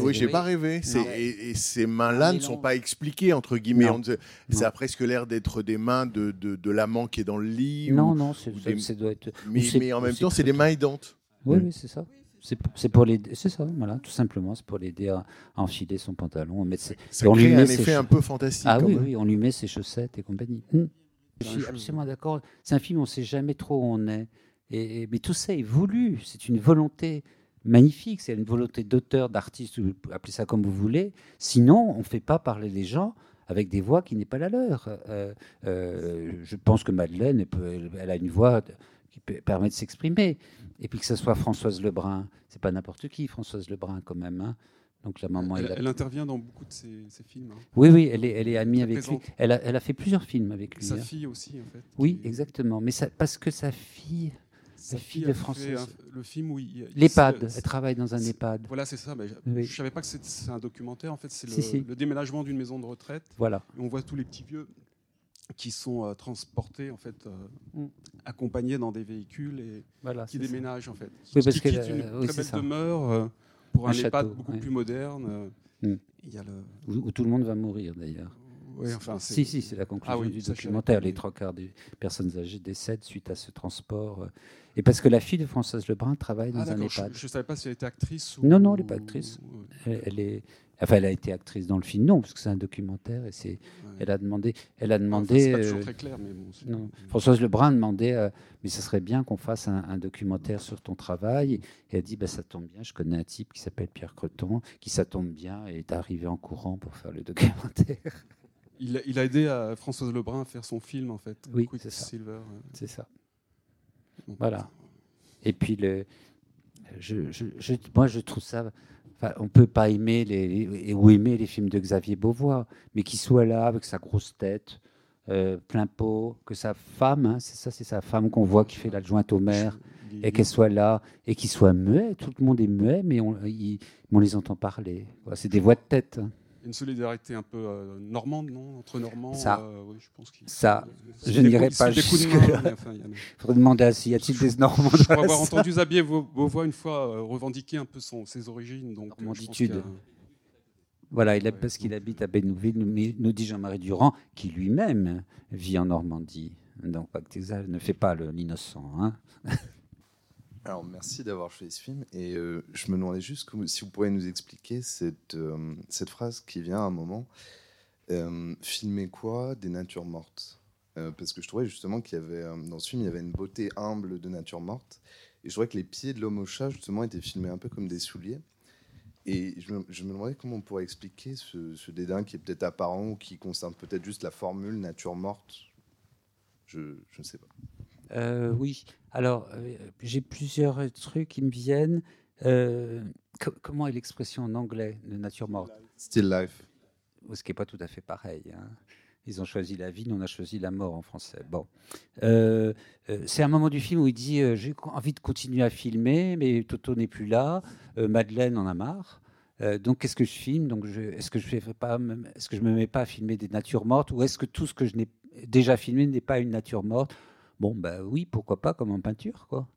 oui, j'ai pas rêvé. Et, et ces mains-là Un ne sont pas expliquées entre guillemets. Ça a presque l'air d'être des mains de, de, de l'amant qui est dans le lit. Non, ou- non, c'est- ça- des- ça doit être- Mais, en même temps, c'est des mains aidantes. Oui, Mm. oui, c'est ça. C'est c'est pour l'aider, c'est ça, voilà, tout simplement, c'est pour l'aider à, à enfiler son pantalon, à mettre ses- Ça on lui crée met un effet un peu fantastique, Ah oui, on lui met ses chaussettes et compagnie. Mm. Je suis absolument d'accord. C'est un film où on ne sait jamais trop où on est. Et, et- mais tout ça est voulu. C'est une volonté magnifique. C'est une volonté d'auteur, d'artiste, appelez ça comme vous voulez. Sinon, on ne fait pas parler les gens avec des voix qui n'est pas la leur. Euh, euh, je pense que Madeleine, elle, peut- elle- elle a une voix qui permet de s'exprimer. Et puis que ce soit Françoise Lebrun, c'est pas n'importe qui, Françoise Lebrun quand même. hein. Donc la maman Elle, intervient dans beaucoup de ses, ses films. hein. Oui, oui, elle est, elle est amie avec lui. Elle a, elle a fait plusieurs films avec lui. Sa hein. fille aussi, en fait. Oui, exactement. Mais ça, parce que sa fille, Sa la fille fille de Françoise. le film où L'EHPAD. Elle travaille dans un EHPAD. Voilà, c'est ça. Mais je- Oui. je savais pas que c'est c'est un documentaire. En fait, c'est le, Si, si. le déménagement d'une maison de retraite. Voilà. Et on voit tous les petits vieux qui sont euh, transportés, en fait, euh, Mm. accompagnés dans des véhicules et Voilà, qui ça. déménagent, en fait. Oui, parce qui que quittent une oui, très belle ça. demeure euh, pour Un un, EHPAD beaucoup ouais. plus moderne. Mm. Il y a le... Où, où tout le monde va mourir d'ailleurs. Oui, enfin, c'est- si, si, c'est la conclusion Ah oui, du documentaire. Les trois quarts des personnes âgées décèdent suite à ce transport. Et parce que la fille de Françoise Lebrun travaille dans Ah, un d'accord, je EHPAD. ne savais pas si elle était actrice ou. Non, non, elle n'est pas actrice. Elle, elle est, enfin, elle a été actrice dans le film, non, parce que c'est un documentaire. Et c'est, elle a demandé, elle a demandé. c'est pas toujours euh, très clair, mais bon, non. Françoise Lebrun demandait, euh, mais ce serait bien qu'on fasse un, un documentaire sur ton travail. Et elle a dit, bah, ça tombe bien, je connais un type qui s'appelle Pierre Creton, qui ça tombe bien est arrivé en courant pour faire le documentaire. Il, a- il a aidé à Françoise Lebrun à faire son film, en fait. Oui, c'est ça. Silver. C'est ça. Voilà. Et puis, le, je, je- je- moi, je trouve ça. Enfin, on peut pas aimer les, les- ou aimer les films de Xavier Beauvois, mais qu'il soit là avec sa grosse tête, euh, plein pot, que sa femme, hein, c'est ça, c'est sa femme qu'on voit qui fait l'adjointe au maire, et qu'elle soit là, et qu'il soit muet. Tout le monde est muet, mais on, il- on les entend parler. Voilà, c'est des voix de tête. hein. Une solidarité un peu euh, normande, non? Entre Normands Ça, euh, oui, je pense qu'il- ça, je n'irai pas jusque-là. enfin, il a- faudrait demander à s'il y a-t-il des Normands Je crois avoir entendu Xavier Beau- Beauvois une fois euh, revendiquer un peu son, ses origines. Donc, Normanditude. a- Voilà, il a, parce qu'il habite à Bénouville, nous, mais- nous dit Jean-Marie Durand, qui lui-même vit en Normandie. Donc, ne fait pas le- l'innocent. Hein Alors, merci d'avoir choisi ce film. Et euh, je me demandais juste si vous pourriez nous expliquer cette, euh, cette phrase qui vient à un moment. Euh, filmer quoi Des natures mortes? Parce que je trouvais justement qu'il y avait, dans ce film, il y avait une beauté humble de nature morte. Et je trouvais que les pieds de l'homme au chat, justement, étaient filmés un peu comme des souliers. Et je me, je me demandais comment on pourrait expliquer ce, ce dédain qui est peut-être apparent ou qui concerne peut-être juste la formule nature morte. Je ne sais pas. Euh, oui, alors euh, j'ai plusieurs trucs qui me viennent. Euh, co- comment est l'expression en anglais de nature morte? Still life. Ce qui n'est pas tout à fait pareil. hein. Ils ont choisi la vie, nous on a choisi la mort en français. Bon, Euh, c'est un moment du film où il dit euh, j'ai envie de continuer à filmer, mais Toto n'est plus là, euh, Madeleine en a marre. Donc qu'est-ce que je filme? Donc est-ce que je fais pas, me- est-ce que je me mets pas à filmer des natures mortes, ou est-ce que tout ce que je n'ai déjà filmé n'est pas une nature morte? Bon, bah oui, pourquoi pas, comme en peinture, quoi.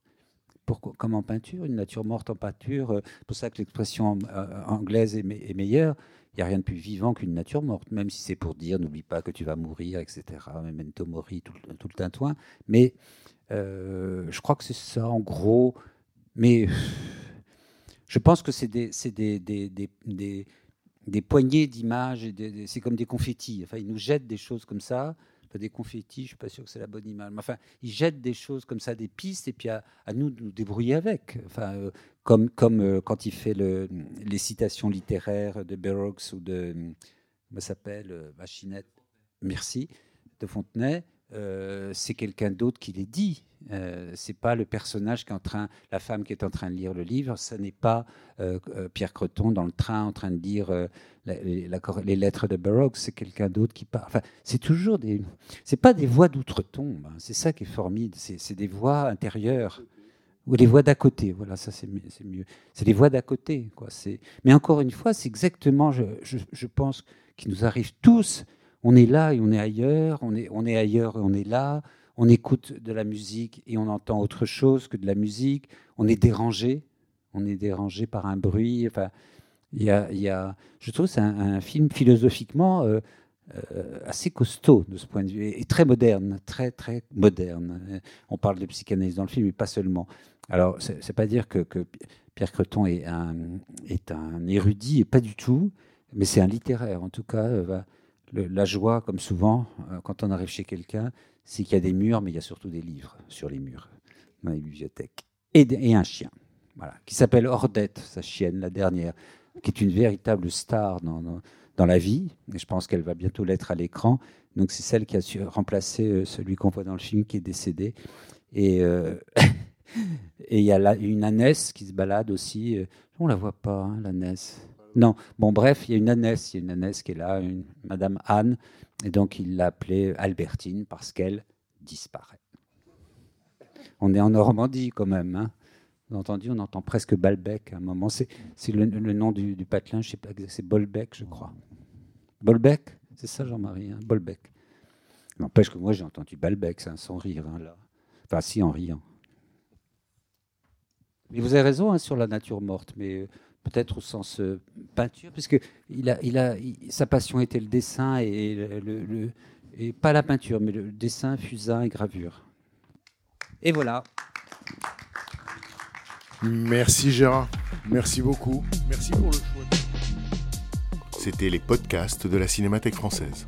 Pourquoi, comme en peinture, une nature morte en peinture. euh, C'est pour ça que l'expression euh, anglaise est, me- est meilleure. Il n'y a rien de plus vivant qu'une nature morte, même si c'est pour dire n'oublie pas que tu vas mourir, etc. Memento mori, tout, tout le tintouin. Mais euh, je crois que c'est ça, en gros. Mais je pense que c'est des, des, poignées d'images, c'est comme des confettis. Enfin, ils nous jettent des choses comme ça. Des confettis, je ne suis pas sûr que c'est la bonne image. Mais enfin, ils jettent des choses comme ça, des pistes, et puis à, nous de nous débrouiller avec. Enfin, euh, comme comme euh, quand il fait le, les citations littéraires de Burroughs ou de. Comment ça s'appelle euh, Machinette. Merci. De Fontenay. Euh, c'est quelqu'un d'autre qui les dit. Euh, c'est pas le personnage qui est en train, la femme qui est en train de lire le livre. Ce n'est pas euh, euh, Pierre Creton dans le train en train de lire les, lettres de Burroughs. C'est quelqu'un d'autre qui parle. Enfin, c'est toujours des. C'est pas des voix d'outre-tombe. hein. C'est ça qui est formidable. C'est des voix intérieures ou des voix d'à côté. Voilà, ça c'est mi- c'est mieux. C'est des voix d'à côté. Quoi. C'est- Mais encore une fois, c'est exactement, je, pense, qu'il nous arrive tous. On est là et on est ailleurs. On est, on est ailleurs et on est là. On écoute de la musique et on entend autre chose que de la musique. On est dérangé. On est dérangé par un bruit. Enfin, y a, je trouve que c'est un, film philosophiquement euh, euh, assez costaud de ce point de vue, et très moderne, très très moderne. On parle de psychanalyse dans le film, mais pas seulement. Alors, c'est pas dire que, Pierre Creton est un, est un érudit, et pas du tout, mais c'est un littéraire. En tout cas, euh, la joie, comme souvent, euh, quand on arrive chez quelqu'un, c'est qu'il y a des murs, mais il y a surtout des livres sur les murs, dans les bibliothèques. Et, un chien, voilà, qui s'appelle Ordette, sa chienne, la dernière, qui est une véritable star dans, dans, la vie, et je pense qu'elle va bientôt l'être à l'écran. Donc c'est celle qui a su remplacer euh, celui qu'on voit dans le film qui est décédé. Et euh, il y a une ânesse qui se balade aussi. On la voit pas, hein, l'ânesse. Non, bon bref, il y a une ânesse, il y a une ânesse qui est là, une Madame Anne, et donc il l'a appelée Albertine parce qu'elle disparaît. On est en Normandie quand même. Hein. Vous entendu, on entend presque Balbec à un moment. C'est le, nom du, patelin, je sais pas, c'est Bolbec, je crois. Bolbec? C'est ça, Jean-Marie, hein Bolbec. N'empêche que moi j'ai entendu Balbec, sans rire, hein, là. Enfin, si, en riant. Mais vous avez raison hein, sur la nature morte, mais peut-être au sens euh, peinture, puisque il a, il a, sa passion était le dessin et, le, et pas la peinture, mais le dessin, fusain et gravure. Et voilà. Merci Gérard, merci beaucoup. Merci pour le choix. C'était les podcasts de la Cinémathèque française.